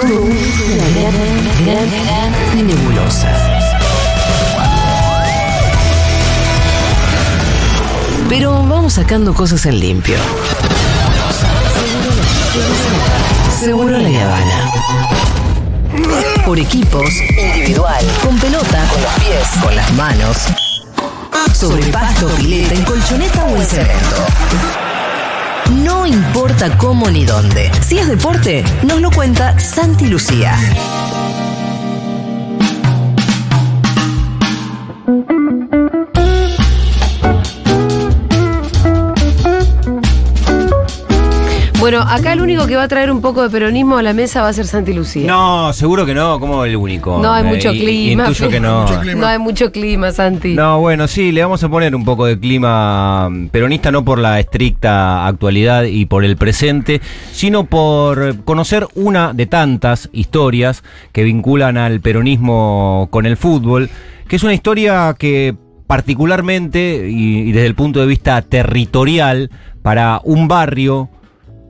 todo una gran, gran, gran nebulosa. Pero vamos sacando cosas en limpio. Seguro la Habana. Por equipos, individual, con pelota, con los pies, con las manos, sobre pasto, pileta, en colchoneta o en cemento. No importa cómo ni dónde. Si es deporte, nos lo cuenta Santi Lucía. Bueno, acá el único que va a traer un poco de peronismo a la mesa va a ser Santi Lucía. No, seguro que no, como el único. No hay Eh, mucho y- clima. Que no. Mucho clima. No hay mucho clima, Santi. No, bueno, sí, le vamos a poner un poco de clima mm, peronista, no por la estricta actualidad y por el presente, sino por conocer una de tantas historias que vinculan al peronismo con el fútbol, que es una historia que particularmente y, y desde el punto de vista territorial, para un barrio,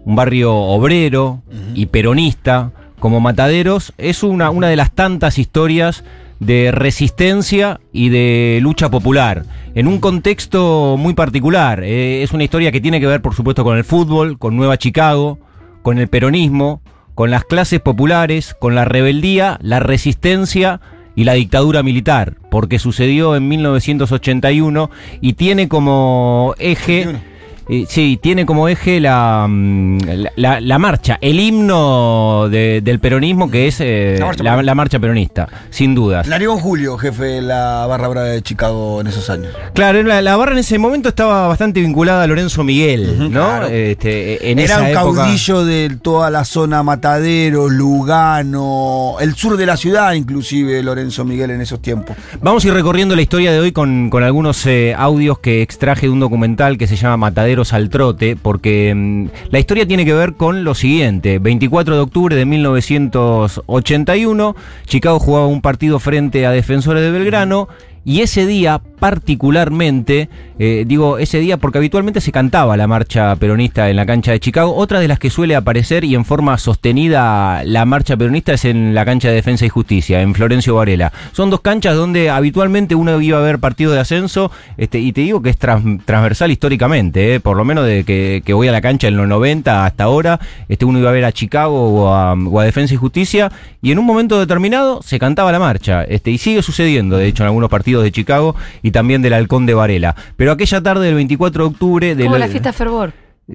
un barrio obrero y peronista como Mataderos, es una, una de las tantas historias de resistencia y de lucha popular, en un contexto muy particular. Eh, es una historia que tiene que ver, por supuesto, con el fútbol, con Nueva Chicago, con el peronismo, con las clases populares, con la rebeldía, la resistencia y la dictadura militar, porque sucedió en 1981 y tiene como eje... 81. Sí, tiene como eje la, mm, la, marcha, el himno de- del peronismo que es eh, La marcha la, peronista. la marcha peronista, sin dudas. Narigón Julio, jefe de la barra brava de Chicago en esos años. Claro, la, barra en ese momento estaba bastante vinculada a Lorenzo Miguel, ¿no? claro. Este, en Era esa un época- caudillo de toda la zona Matadero, Lugano, el sur de la ciudad, inclusive Lorenzo Miguel en esos tiempos. Vamos a ir recorriendo la historia de hoy con, con algunos eh, audios que extraje de un documental que se llama Al Trote, porque mm, la historia tiene que ver con lo siguiente. 24 de octubre de 1981, Chicago jugaba un partido frente a Defensores de Belgrano. Y ese día, particularmente, eh, digo ese día porque habitualmente se cantaba la marcha peronista en la cancha de Chicago. Otra de las que suele aparecer y en forma sostenida la marcha peronista es en la cancha de Defensa y Justicia, en Florencio Varela. Son dos canchas donde habitualmente uno iba a ver partido de ascenso, este, y te digo que es trans- transversal históricamente, eh, por lo menos de que, voy a la cancha en los 90 hasta ahora, este, uno iba a ver a Chicago o a, Defensa y Justicia, y en un momento determinado se cantaba la marcha, este, y sigue sucediendo, de hecho, en algunos partidos de Chicago también del Halcón de Varela. Pero aquella tarde del 24 de octubre... De Como lo- la fiesta Fervor.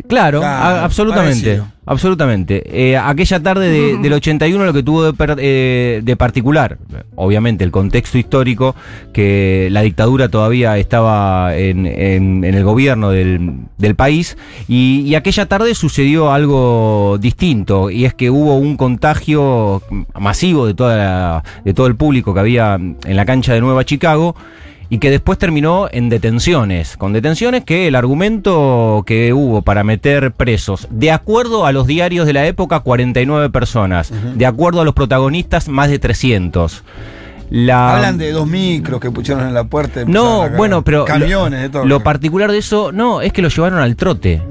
Claro, Claro, a- absolutamente. parecido. Absolutamente. Eh, aquella tarde de- del 81 lo que tuvo de, per- eh, de particular, obviamente el contexto histórico, que la dictadura todavía estaba en, en- en el gobierno del, del país, y, y aquella tarde sucedió algo distinto, y es que hubo un contagio masivo de, toda la- de todo el público que había en la cancha de Nueva Chicago, y que después terminó en detenciones, con detenciones que el argumento que hubo para meter presos, de acuerdo a los diarios de la época, 49 personas, de acuerdo a los protagonistas, más de 300. La, Hablan de dos micros que pusieron en la puerta. no, bueno, pero Camiones, lo, de todo. lo particular de eso, no, es que lo llevaron al trote.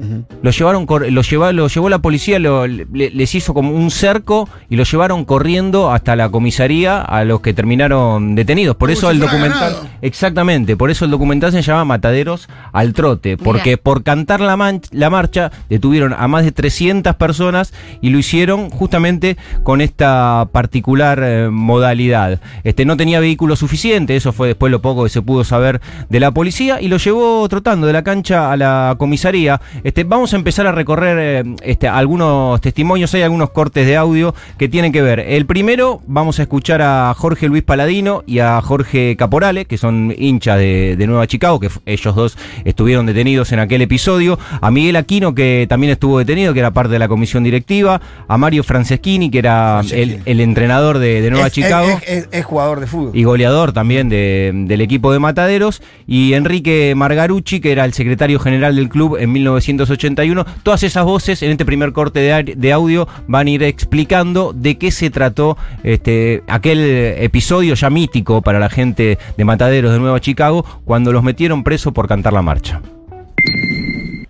Lo llevaron, lo, lleva- lo llevó la policía, lo- le- les hizo como un cerco y lo llevaron corriendo hasta la comisaría a los que terminaron detenidos. Por eso el documental, ganado. exactamente, por eso el documental se llama Mataderos al trote, porque por cantar la, man- la marcha detuvieron a más de 300 personas y lo hicieron justamente con esta particular eh, modalidad. Este no tenía vehículo suficiente, eso fue después lo poco que se pudo saber de la policía y lo llevó trotando de la cancha a la comisaría. Este vamos a empezar a recorrer eh, este, algunos testimonios, hay algunos cortes de audio que tienen que ver. El primero vamos a escuchar a Jorge Luis Paladino y a Jorge Caporale, que son hinchas de, de Nueva Chicago, que ellos dos estuvieron detenidos en aquel episodio, a Miguel Aquino, que también estuvo detenido, que era parte de la comisión directiva, a Mario Franceschini, que era el, entrenador de, de Nueva Es- Chicago. Es, es- es jugador de fútbol. y goleador también de- del equipo de Mataderos, y Enrique Margarucci, que era el secretario general del club en 1981. Todas esas voces en este primer corte de, de audio van a ir explicando de qué se trató este, aquel episodio ya mítico para la gente de Mataderos de Nueva Chicago, cuando los metieron preso por cantar la marcha.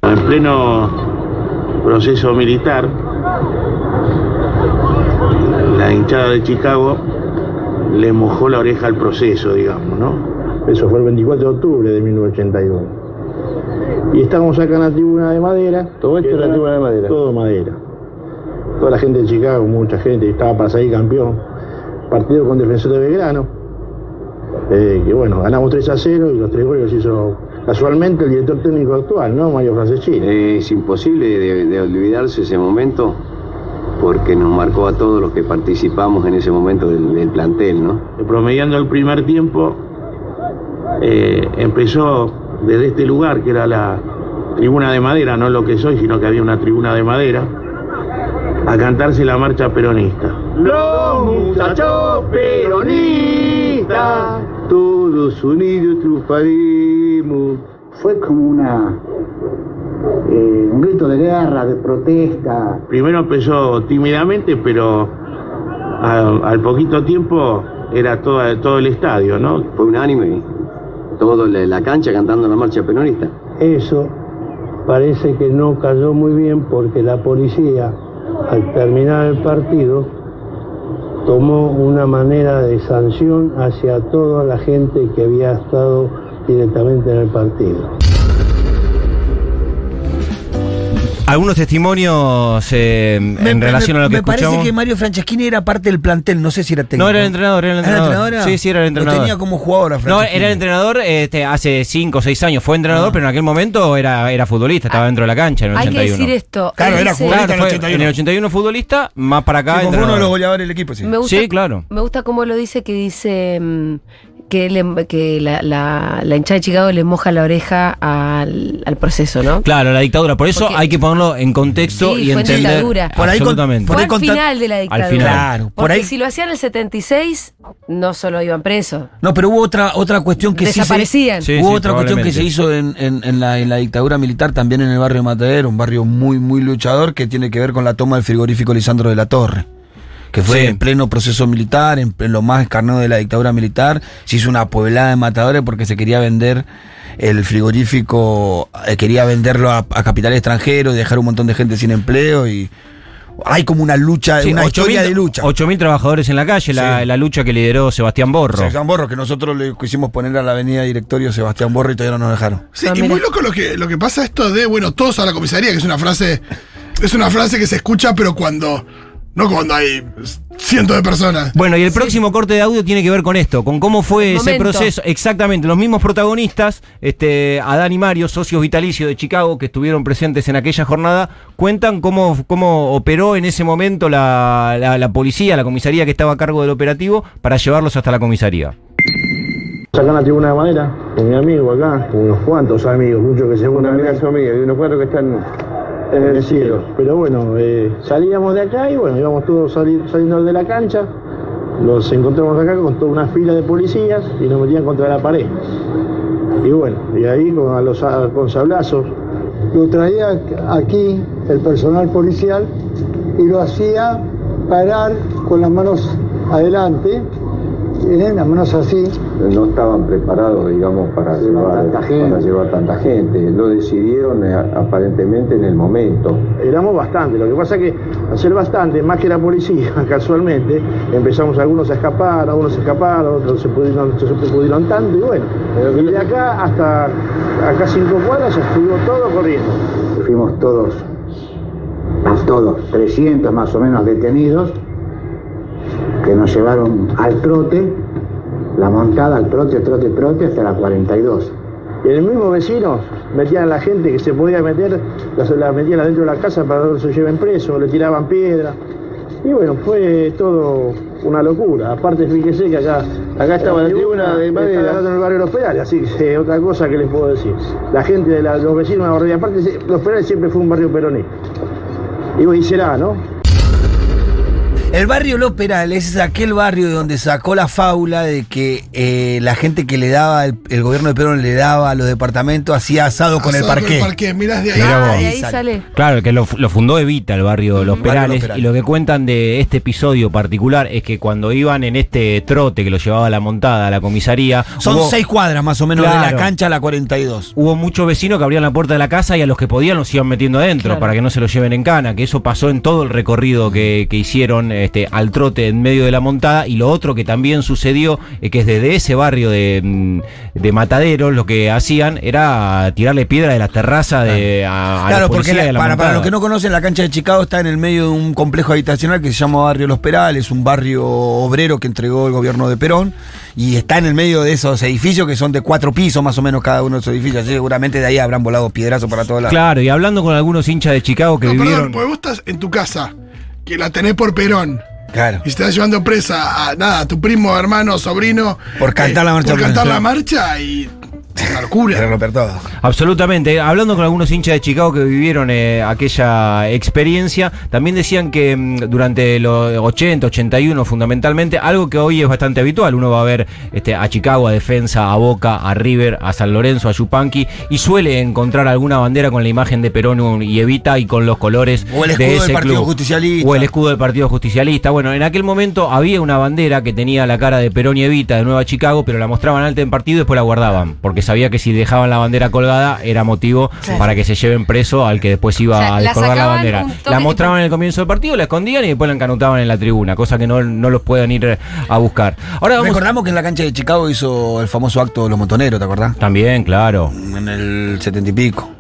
En pleno proceso militar, la hinchada de Chicago le mojó la oreja al proceso, digamos, ¿no? Eso fue el 24 de octubre de 1981. Y estábamos acá en la tribuna de madera. Todo esto en la tribuna de madera. Todo madera. Toda la gente de Chicago, mucha gente, estaba para salir campeón. Partido con Defensor de Belgrano. Eh, que bueno, ganamos 3 a 0 y los tres goles los hizo casualmente el director técnico actual, ¿no? Mario Franceschini. Es imposible de, de olvidarse ese momento porque nos marcó a todos los que participamos en ese momento del, del plantel, ¿no? Promediando el primer tiempo, eh, empezó desde este lugar, que era la tribuna de madera, no lo que soy, sino que había una tribuna de madera, a cantarse la marcha peronista. Los muchachos peronistas, todos unidos triunfaremos. Fue como una eh, un grito de guerra, de protesta. Primero empezó tímidamente, pero al, al poquito tiempo era todo, todo el estadio, ¿no? Fue unánime, todo la, la cancha cantando la marcha peronista. Eso parece que no cayó muy bien porque la policía, al terminar el partido, tomó una manera de sanción hacia toda la gente que había estado directamente en el partido. Algunos testimonios eh, Me- en me- relación a lo que me escuchamos. parece que Mario Franceschini era parte del plantel, no sé si era técnico. No, era el entrenador, era el entrenador. ¿Era Sí, sí, era el entrenador. Lo tenía como jugador a No, era el entrenador este, hace 5 o 6 años. Fue entrenador, Ah. pero en aquel momento era, era futbolista, estaba dentro de la cancha en el Hay que 81. decir esto. Claro, era dice- jugador. Claro, en el fue 81. en el 81 futbolista, más para acá Sí, como fue uno de los goleadores del equipo, sí. Me gusta, Sí, claro. Me gusta cómo lo dice, que dice mm, que, le- que la, la, la hinchada de Chicago le moja la oreja al, al proceso, ¿no? Claro, la dictadura. Por eso Porque- hay que ponerlo en contexto Sí, y fue en entender. dictadura. Por ahí absolutamente. por Fue ahí al final de la dictadura. final. Claro, por Porque ahí- si lo hacían en el 76, no solo iban presos. No, pero hubo otra, otra cuestión que sí se- Desaparecían. Sí, hubo sí, otra cuestión que se hizo en, en- en la, en la dictadura militar, también en el barrio de Matadero, un barrio muy, muy luchador, que tiene que ver con la toma del frigorífico Lisandro de la Torre. Que fue Sí. en pleno proceso militar, en, en lo más escarnado de la dictadura militar. Se hizo una pueblada de matadores porque se quería vender el frigorífico, eh, quería venderlo a, a capital extranjero y dejar un montón de gente sin empleo. y Hay como una lucha, Sí, una 8.000 historia de lucha. 8.000 trabajadores en la calle, la, Sí. la lucha que lideró Sebastián Borro. Sebastián Borro, que nosotros le quisimos poner a la avenida directorio Sebastián Borro y todavía no nos dejaron. Sí, Ah, y mira. muy loco lo que, lo que pasa esto de, bueno, todos a la comisaría, que es una frase, es una frase que se escucha, pero cuando, no cuando hay cientos de personas. Bueno, y el próximo corte de audio tiene que ver con esto, con cómo fue El ese momento. proceso. Exactamente, los mismos protagonistas, este, Adán y Mario, socios vitalicios de Chicago, que estuvieron presentes en aquella jornada, cuentan cómo, cómo operó en ese momento la, la- la policía, la comisaría que estaba a cargo del operativo, para llevarlos hasta la comisaría. Acá en la tribuna de madera, con mi amigo acá, con unos cuantos amigos, muchos que se unan a su amiga, y unos cuantos que están en el cielo. Pero bueno, eh, salíamos de acá y bueno, íbamos todos sali- saliendo de la cancha, los encontramos acá con toda una fila de policías y nos metían contra la pared. Y bueno, y ahí con, los, con sablazos, lo traía aquí el personal policial y lo hacía parar con las manos adelante, No estaban preparados, digamos, para llevar, tanta gente. para llevar tanta gente. Lo decidieron eh, aparentemente en el momento. Éramos bastante, lo que pasa es que al ser bastante, más que la policía, casualmente, empezamos algunos a escapar, algunos a escapar, otros se pudieron, se pudieron tanto y bueno, y de acá hasta acá cinco cuadras estuvo todo corriendo. Fuimos todos, todos, 300 más o menos detenidos, que nos llevaron al trote, la montada al trote, trote, trote, hasta la 42. Y en el mismo vecino metían a la gente que se podía meter, la, la metían adentro de la casa para que no se lleven preso, le tiraban piedra. Y bueno, fue todo una locura. Aparte, fíjese que acá, acá estaba la tribuna de madera en el barrio de Los Perales, así que eh, otra cosa que les puedo decir. La gente de la- los vecinos de Ahorrilla, aparte, Los Perales siempre fue un barrio peronista. Y, y será, ¿no? El barrio Los Perales es aquel barrio de donde sacó la fábula de que eh, la gente que le daba, el, el gobierno de Perón le daba a los departamentos, hacía asado con el Asado parqué. parqué, mirás de ahí. Ah, ahí Sale. Claro, que lo, lo fundó Evita, el barrio Los barrio Perales, Los Perales. y lo que cuentan de este episodio particular es que cuando iban en este trote que lo llevaba a la montada a la comisaría, Son hubo- seis cuadras más o menos de la cancha a la 42. hubo muchos vecinos que abrían la puerta de la casa y a los que podían los iban metiendo adentro Claro. para que no se los lleven en cana, que eso pasó en todo el recorrido que, que hicieron este, al trote en medio de la montada. Y lo otro que también sucedió, es que desde ese barrio de, mm, de Mataderos, lo que hacían era tirarle piedra de la terraza de, a, a Claro, los porque policías la- de la para, los que no conocen, la cancha de Chicago está en el medio de un complejo habitacional que se llama Barrio Los Perales, un barrio obrero que entregó el gobierno de Perón, y está en el medio de esos edificios que son de cuatro pisos más o menos cada uno de esos edificios. Así que seguramente de ahí habrán volado piedrazos para todos lados. Claro, y hablando con algunos hinchas de Chicago que No, vivieron. perdón, porque vos estás en tu casa, que la tenés por Perón. Claro. Y estás llevando presa a nada, a tu primo, hermano, sobrino. eh, Por cantar la marcha Por cantar la marcha y. Una locura. romper todo. Absolutamente. Hablando con algunos hinchas de Chicago que vivieron eh, aquella experiencia, también decían que mm, durante los 80, 81 fundamentalmente, algo que hoy es bastante habitual, uno va a ver este, a Chicago, a Defensa, a Boca, a River, a San Lorenzo, a Yupanqui, y suele encontrar alguna bandera con la imagen de Perón y Evita y con los colores O el de escudo ese del Partido club. Justicialista. O el escudo del Partido Justicialista. Bueno, en aquel momento había una bandera que tenía la cara de Perón y Evita de Nueva Chicago, pero la mostraban alta en partido y después la guardaban, porque sabía que si dejaban la bandera colgada era motivo Claro. para que se lleven preso al que después iba O sea, a descolgar la bandera. La mostraban en el comienzo del partido, la escondían y después la encanutaban en la tribuna, cosa que no, no los puedan ir a buscar. Ahora vamos. Recordamos que en la cancha de Chicago hizo el famoso acto de los montoneros, ¿te acordás? También, claro. En el setenta y pico.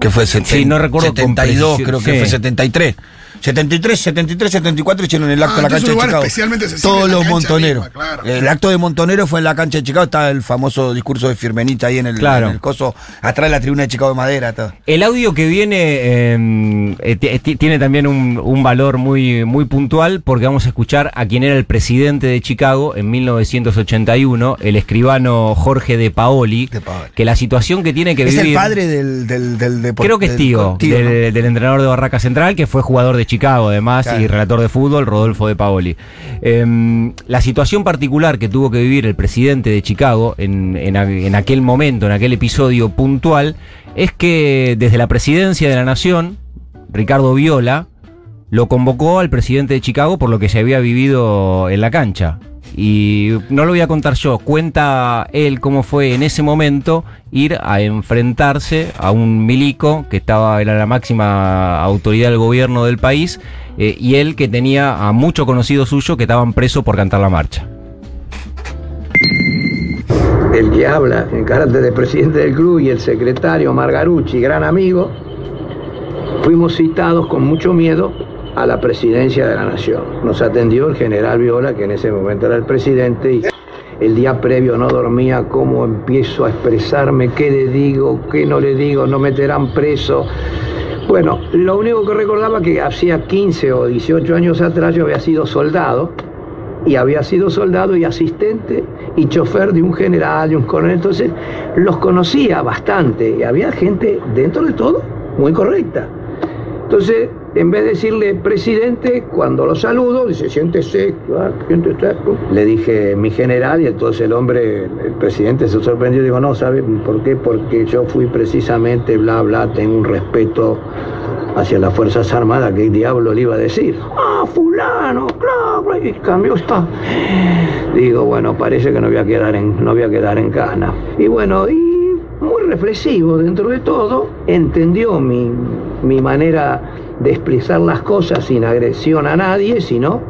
Que fue seten- Sí, no recuerdo con 72, precisión, creo que sí. fue 73. 73, 73, 74 hicieron el acto Ah, en la cancha de Chicago. especialmente Todos los montoneros. misma, claro. El acto de montonero fue en la cancha de Chicago. Está el famoso discurso de Firmenita ahí en el, Claro. en el coso, atrás de la tribuna de Chicago de madera. todo. El audio que viene eh, eh, ti- tiene también un, un valor muy, muy puntual porque vamos a escuchar a quien era el presidente de Chicago en 1981, el escribano Jorge de Paoli, De Paoli. que la situación que tiene que Es vivir... el padre del, del, Creo que es tío, tío, del, ¿no? del entrenador de Barraca Central, que fue jugador de Chicago además Claro. y relator de fútbol, Rodolfo de Paoli. Em, la situación particular que tuvo que vivir el presidente de Chicago en, en aquel momento, en aquel episodio puntual, es que desde la presidencia de la Nación, Ricardo Viola lo convocó al presidente de Chicago por lo que se había vivido en la cancha. Y no lo voy a contar yo, cuenta él cómo fue en ese momento ir a enfrentarse a un milico que estaba, era la máxima autoridad del gobierno del país, eh, y él que tenía a muchos conocidos suyos que estaban presos por cantar la marcha. el que habla en carácter de presidente del club y el secretario Margarucci, gran amigo, fuimos citados con mucho miedo a la presidencia de la nación. Nos atendió el general Viola, que en ese momento era el presidente, y el día previo no dormía, cómo empiezo a expresarme, qué le digo, qué no le digo, no meterán preso. Bueno, lo único que recordaba que hacía 15 o 18 años atrás yo había sido soldado y había sido soldado y asistente y chofer de un general, de un coronel, entonces los conocía bastante y había gente dentro de todo muy correcta. Entonces, en vez de decirle presidente, cuando lo saludo, dice, siéntese, siéntese. Le dije mi general y entonces el hombre, el presidente se sorprendió digo, no, ¿sabe por qué? Porque yo fui precisamente, bla, bla, tengo un respeto hacia las Fuerzas Armadas, ¿qué diablo le iba a decir? Ah, fulano, claro, y cambió está. Digo, bueno, parece que no voy a quedar en, no voy a quedar en cana. Y bueno, y muy reflexivo dentro de todo, entendió mi, mi manera de expresar las cosas sin agresión a nadie, sino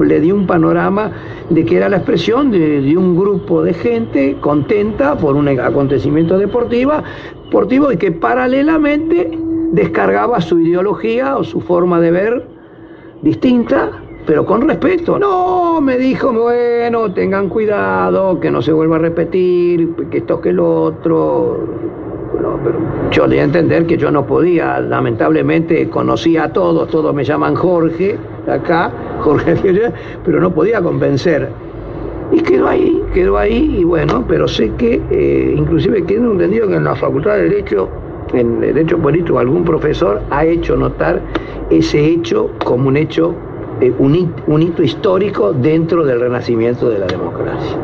le di un panorama de que era la expresión de, un grupo de gente contenta por un acontecimiento deportivo, deportivo y que paralelamente descargaba su ideología o su forma de ver distinta, pero con respeto. No, me dijo, bueno, tengan cuidado, que no se vuelva a repetir, que esto que lo otro. No, pero yo le di a entender que yo no podía, lamentablemente conocía a todos, todos me llaman Jorge, acá, Jorge, pero no podía convencer. Y quedó ahí, quedó ahí, y bueno, pero sé que, eh, inclusive quedó entendido que en la Facultad de Derecho, en Derecho Político, algún profesor ha hecho notar ese hecho como un hecho, eh, un, hit- un hito histórico dentro del renacimiento de la democracia.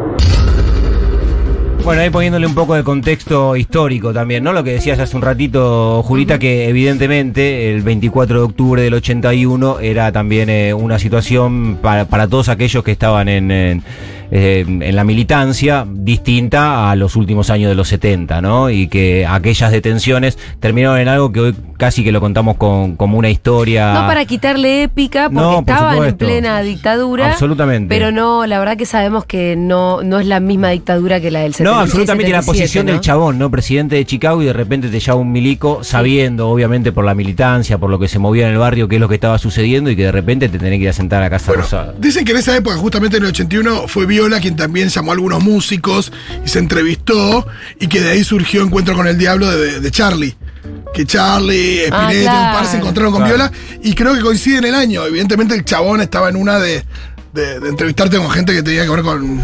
Bueno, ahí poniéndole un poco de contexto histórico también, ¿no? Lo que decías hace un ratito, Julita, que evidentemente el 24 de octubre del 81 era también eh, una situación para, para todos aquellos que estaban en, en, eh, en la militancia distinta a los últimos años de los 70, ¿no? Y que aquellas detenciones terminaron en algo que hoy casi que lo contamos con, como una historia. No para quitarle épica, porque No, por estaban en plena dictadura. Absolutamente. Pero no, la verdad que sabemos que no, no es la misma dictadura que la del 76, No, absolutamente la 77, posición ¿no? del chabón, ¿no? Presidente de Chicago y de repente te llama un milico sabiendo, obviamente, por la militancia, por lo que se movía en el barrio, qué es lo que estaba sucediendo y que de repente te tenés que ir a sentar a la Casa Rosada. Dicen que en esa época, justamente en el 81, fue Viola quien también llamó a algunos músicos y se entrevistó y que de ahí surgió Encuentro con el Diablo de, de Charlie. Que Charlie, Ah, Spinetta, un par se encontraron con Claro. Viola y creo que coincide en el año. Evidentemente el chabón estaba en una de, de- de entrevistarte con gente que tenía que ver con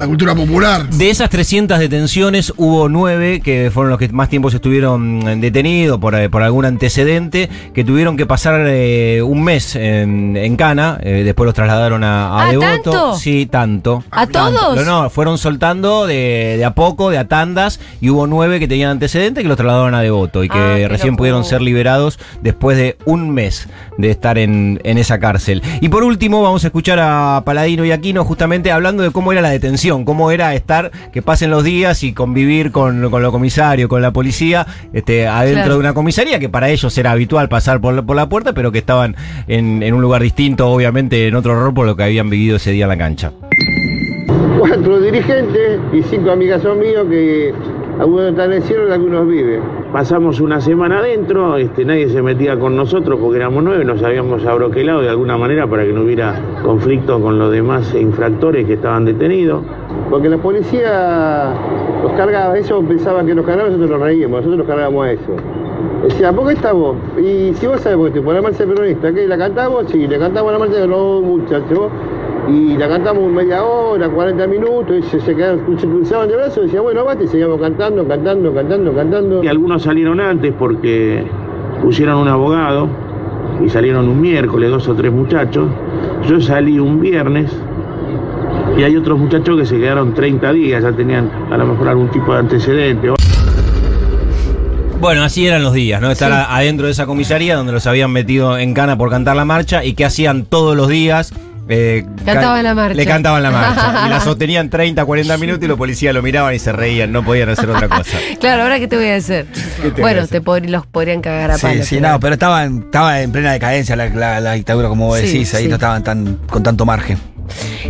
la cultura popular. De esas 300 detenciones hubo nueve que fueron los que más tiempo se estuvieron eh, detenidos por, eh, por algún antecedente, que tuvieron que pasar eh, un mes en, en Cana, eh, después los trasladaron a, a Ah, Devoto. ¿tanto? Sí, tanto. ¿A todos? No, no, fueron soltando de, de a poco, de a tandas, y hubo nueve que tenían antecedentes que los trasladaron a Devoto y que Ah, recién pudieron ser liberados después de un mes de estar en, en esa cárcel. Y por último, vamos a escuchar a Paladino y Aquino justamente hablando de cómo era la detención, cómo era estar, que pasen los días y convivir con, con los comisarios, con la policía, este, adentro Claro. de una comisaría, que para ellos era habitual pasar por, la- por la puerta, pero que estaban en, en un lugar distinto, obviamente en otro rol por lo que habían vivido ese día en la cancha. Cuatro dirigentes y cinco amigazos míos que algunos están en el cielo y algunos viven. Pasamos una semana adentro, este, nadie se metía con nosotros porque éramos nueve, nos habíamos abroquelado de alguna manera para que no hubiera conflicto con los demás infractores que estaban detenidos. Porque la policía los cargaba, eso pensaban que nos cargaban, nosotros nos reíamos, nosotros nos cargábamos a eso. Decía, ¿por qué? Y si vos sabés por qué, la marcha peronista, ¿qué? ¿La cantamos? Sí, le cantamos la marcha de los muchachos. Y la cantamos media hora, 40 minutos, y se, se, quedaron, se cruzaban de brazos y decían, bueno, bate, y seguíamos cantando, cantando, cantando, cantando. Y algunos salieron antes porque pusieron un abogado y salieron un miércoles, dos o tres muchachos. Yo salí un viernes y hay otros muchachos que se quedaron 30 días, ya tenían a lo mejor algún tipo de antecedente. Bueno, así eran los días, ¿no? Estar adentro de esa comisaría donde los habían metido en cana por cantar la marcha y que hacían todos los días. eh, Cantaban can- la marcha. Le cantaban la marcha. y la sostenían 30, 40 minutos y los policías lo miraban y se reían, no podían hacer otra cosa. Claro, ahora qué te voy a hacer. te voy a Bueno, hacer? te pod- los podrían cagar a Sí, palos. sí, pero- no, pero estaba en plena decadencia la, la- la dictadura, como vos Sí, decís, ahí sí. no estaban tan, con tanto margen.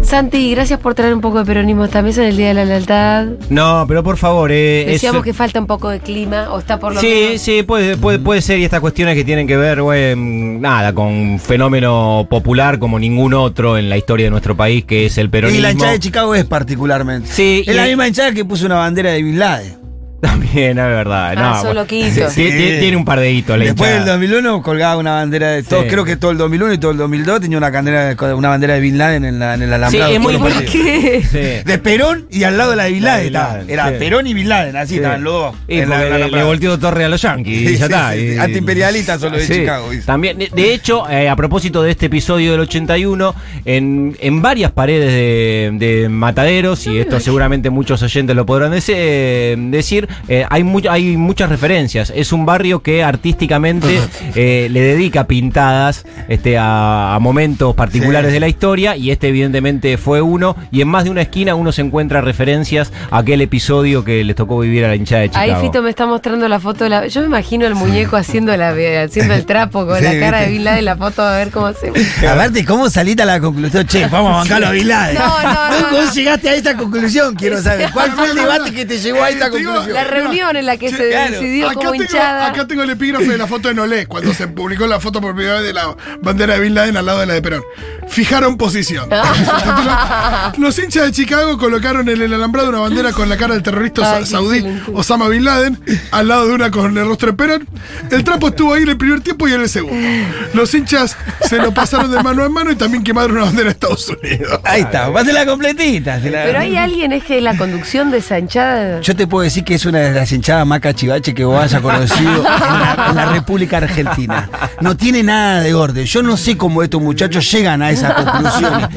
Santi, gracias por traer un poco de peronismo a esta mesa en el Día de la Lealtad. No, pero por favor, eh, es- Decíamos que falta un poco de clima, o está por lo Sí, menos. sí, puede, puede, puede ser, y estas cuestiones que tienen que ver, güey, mm, nada, con un fenómeno popular como ningún otro en la historia de nuestro país, que es el peronismo. Y la hinchada de Chicago es particularmente. Sí, Es la misma hinchada que puso una bandera de Bin Laden. También, es verdad. Ah, no, son bueno. loquitos. Sí, tiene, un par de hitos la Después del hinchada. 2001 colgaba una bandera de todo, Sí. creo que todo el 2001 y todo el 2002 tenía una bandera, una bandera de Bin Laden en, la, en el alambrado. Sí, es muy ¿por. ¿Qué? Sí. De Perón y al lado de la de Bin La de Laden Bin estaba. Laden, Era sí. Perón y Bin Laden, así Sí. estaban los dos. En la- le, volteó Torre a los Yankees Sí, y ya sí, está. sí, y- sí. Antiimperialistas son los de Chicago. También, de, de hecho, eh, a propósito de este episodio del 81, en, en varias paredes de, de mataderos, y esto seguramente muchos oyentes lo podrán eh, decir, eh, hay, mu- hay muchas referencias. Es un barrio que artísticamente eh, le dedica pintadas este, a, a momentos particulares Sí. de la historia, y este evidentemente fue uno, y en más de una esquina uno se encuentra referencias a aquel episodio que les tocó vivir a la hinchada de Chicago. Ahí Fito me está mostrando la foto de la. Yo me imagino al muñeco haciendo la haciendo el trapo con Sí, la cara de. Bin Laden, la foto a ver cómo se. Aparte, ¿cómo saliste a la conclusión? Che, vamos a bancarlo a Bin Laden. No, no, no, ¿Cómo no. llegaste a esta conclusión? Quiero saber. ¿Cuál fue el debate que te llevó a esta conclusión? La reunión en la que se claro. decidió Acá como tengo, hinchada. acá tengo el epígrafe de la foto de Nolé, cuando se publicó la foto por primera vez de la bandera de Bin Laden al lado de la de Perón. Fijaron posición. Los hinchas de Chicago colocaron en el alambrado una bandera con la cara del terrorista Ay, saudí. Osama Bin Laden, al lado de una con el rostro de Perón. El trapo estuvo ahí en el primer tiempo y en el segundo. Los hinchas se lo pasaron de mano en mano y también quemaron una bandera de Estados Unidos. Ahí está, la completita. se la- Pero hay alguien, es que la conducción de esa hinchada. Yo te puedo decir que es una de las hinchadas más cachivache que vos hayas conocido en la, en la República Argentina. No tiene nada de orden. Yo no sé cómo estos muchachos llegan a esas conclusiones.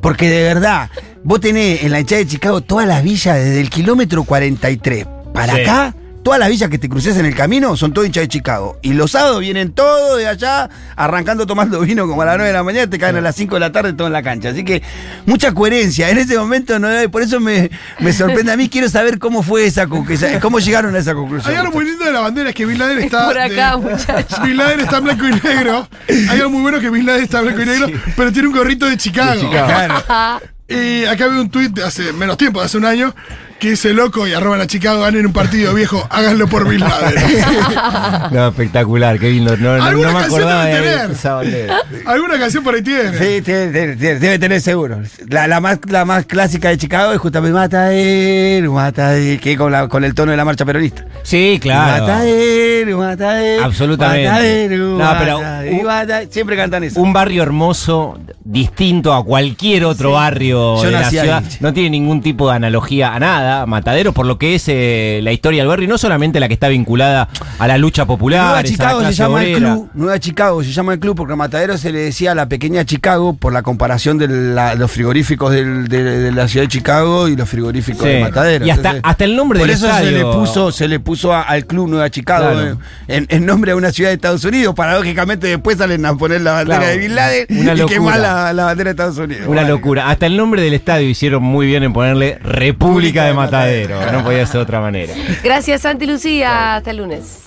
Porque de verdad, vos tenés en la hinchada de Chicago todas las villas desde el kilómetro 43 para Sí. acá. Todas las villas que te cruces en el camino son todas hinchas de Chicago. Y los sábados vienen todos de allá, arrancando tomando vino como a las 9 de la mañana, te caen a las 5 de la tarde todo en la cancha. Así que mucha coherencia. En ese momento no hay, por eso me, me sorprende a mí. Quiero saber cómo fue esa conclusión, cómo llegaron a esa conclusión. Hay algo muy lindo de la bandera, es que Bin Laden está. por acá, de- muchacho. Bin Laden está en blanco y negro. Hay algo muy bueno que Bin Laden está en blanco y negro, pero tiene un gorrito de Chicago. Claro. Y acá veo un tuit de hace menos tiempo, de hace un año, que dice loco y arroban a Chicago, ganen un partido viejo, háganlo por Bin Laden. No, espectacular, qué lindo. No, Alguna no me canción acordaba de debe tener. bandera. Alguna canción por ahí tiene. Sí, tiene- tiene- tiene- debe tener seguro. La, la más, la más clásica de Chicago es justamente Matadero, Matadero, que con, la, con el tono de la marcha peronista. Sí, claro. Matadero, Matadero. Absolutamente. Matadero, No, pero. Siempre cantan eso. Un barrio hermoso, distinto a cualquier otro barrio Yo de la ahí. ciudad. No tiene ningún tipo de analogía a nada. Matadero, por lo que es eh, la historia del barrio, y no solamente la que está vinculada a la lucha popular. Nueva Chicago se llama el obrera. club. Nueva Chicago se llama el club porque a Matadero se le decía la pequeña Chicago por la comparación de la- los frigoríficos del- de, de la ciudad de Chicago y los frigoríficos Sí. de Matadero. Y hasta- hasta el nombre por del eso se le estadio. puso, se le puso a- al club Nueva Chicago Claro. eh, en, en nombre de una ciudad de Estados Unidos. Paradójicamente después salen a poner la bandera Claro. de Bin Laden Una y quemar la, la bandera de Estados Unidos. Una locura. Hasta el nombre del estadio hicieron muy bien en ponerle República de Matadero. No podía ser de otra manera. Gracias, Santi Lucía. Hasta el lunes.